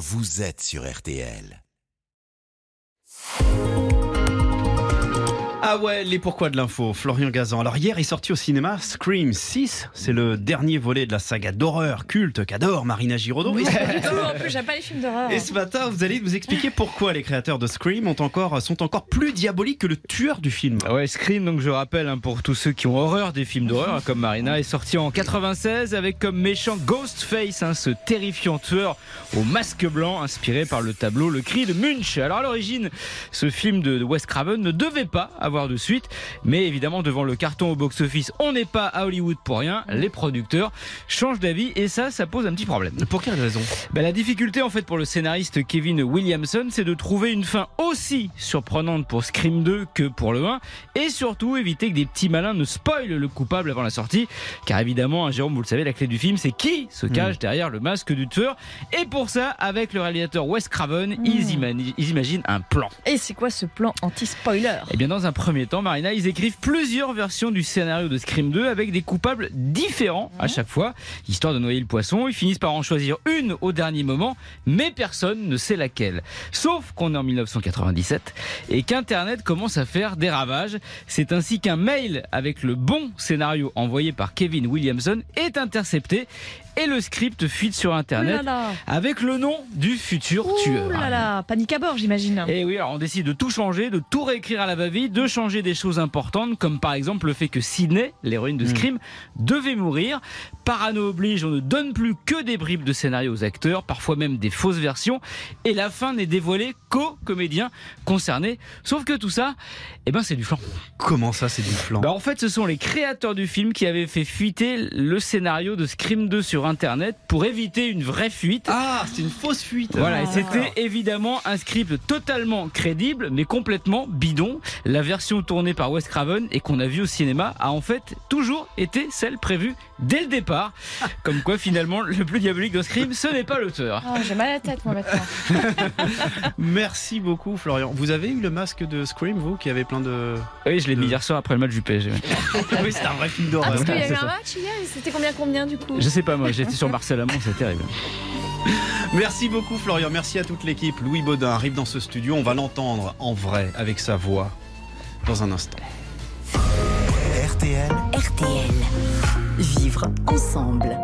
vous êtes sur RTL. Ah ouais, les pourquoi de l'info, Florian Gazan. Alors hier est sorti au cinéma Scream 6, c'est le dernier volet de la saga d'horreur culte qu'adore Marina Giraudot. Et, en plus, j'aime pas les films d'horreur. et ce matin, vous allez nous expliquer pourquoi les créateurs de Scream ont encore, sont encore plus diaboliques que le tueur du film. Ouais, Scream, donc je rappelle, hein, pour tous ceux qui ont horreur des films d'horreur, hein, comme Marina, est sorti en 96 avec comme méchant Ghostface, hein, ce terrifiant tueur au masque blanc inspiré par le tableau Le Cri de Munch. Alors à l'origine, ce film de Wes Craven ne devait pas avoir de suite, mais évidemment devant le carton au box-office, on n'est pas à Hollywood pour rien. Les producteurs changent d'avis et ça, ça pose un petit problème. Pour quelle raison? Ben, la difficulté en fait pour le scénariste Kevin Williamson, c'est de trouver une fin aussi surprenante pour Scream 2 que pour le 1 et surtout éviter que des petits malins ne spoilent le coupable avant la sortie. Car évidemment, hein, Jérôme, vous le savez, la clé du film, c'est qui se cache derrière le masque du tueur. Et pour ça, avec le réalisateur Wes Craven, ils, imani- ils imaginent un plan. Et c'est quoi ce plan anti-spoiler? Eh bien, dans un premier temps, Marina, ils écrivent plusieurs versions du scénario de Scream 2 avec des coupables différents à chaque fois, histoire de noyer le poisson. Ils finissent par en choisir une au dernier moment, mais personne ne sait laquelle. Sauf qu'on est en 1997 et qu'Internet commence à faire des ravages. C'est ainsi qu'un mail avec le bon scénario envoyé par Kevin Williamson est intercepté et le script fuite sur là Internet là avec le nom du futur Ouh tueur. là là, panique à bord, j'imagine. Et oui, alors on décide de tout changer, de tout réécrire à la va-vite, de changer des choses importantes, comme par exemple le fait que Sydney, l'héroïne de Scream, devait mourir. Parano oblige, on ne donne plus que des bribes de scénario aux acteurs, parfois même des fausses versions, et la fin n'est dévoilée qu'aux comédiens concernés. Sauf que tout ça, eh ben c'est du flan. Comment ça, c'est du flan Bah en fait, ce sont les créateurs du film qui avaient fait fuiter le scénario de Scream 2 sur Internet pour éviter une vraie fuite. Ah, c'est une fausse fuite. Voilà, et Ah. c'était évidemment un script totalement crédible, mais complètement bidon. La version tournée par Wes Craven et qu'on a vue au cinéma a en fait toujours été celle prévue dès le départ. Comme quoi, finalement, le plus diabolique de Scream, ce n'est pas l'auteur. Ah, J'ai mal à la tête, moi, maintenant. Merci beaucoup, Florian. Vous avez eu le masque de Scream, vous, qui avait plein de. Oui, je l'ai mis hier soir après le match du PSG. oui, c'est un vrai film Ah, d'horreur. parce qu'il y a eu un match hier, et c'était combien combien du coup? Je sais pas, moi, j'étais sur Marcel Amont, c'est terrible. Merci beaucoup Florian, merci à toute l'équipe. Louis Baudin arrive dans ce studio, on va l'entendre en vrai avec sa voix dans un instant. RTL, RTL. Vivre ensemble.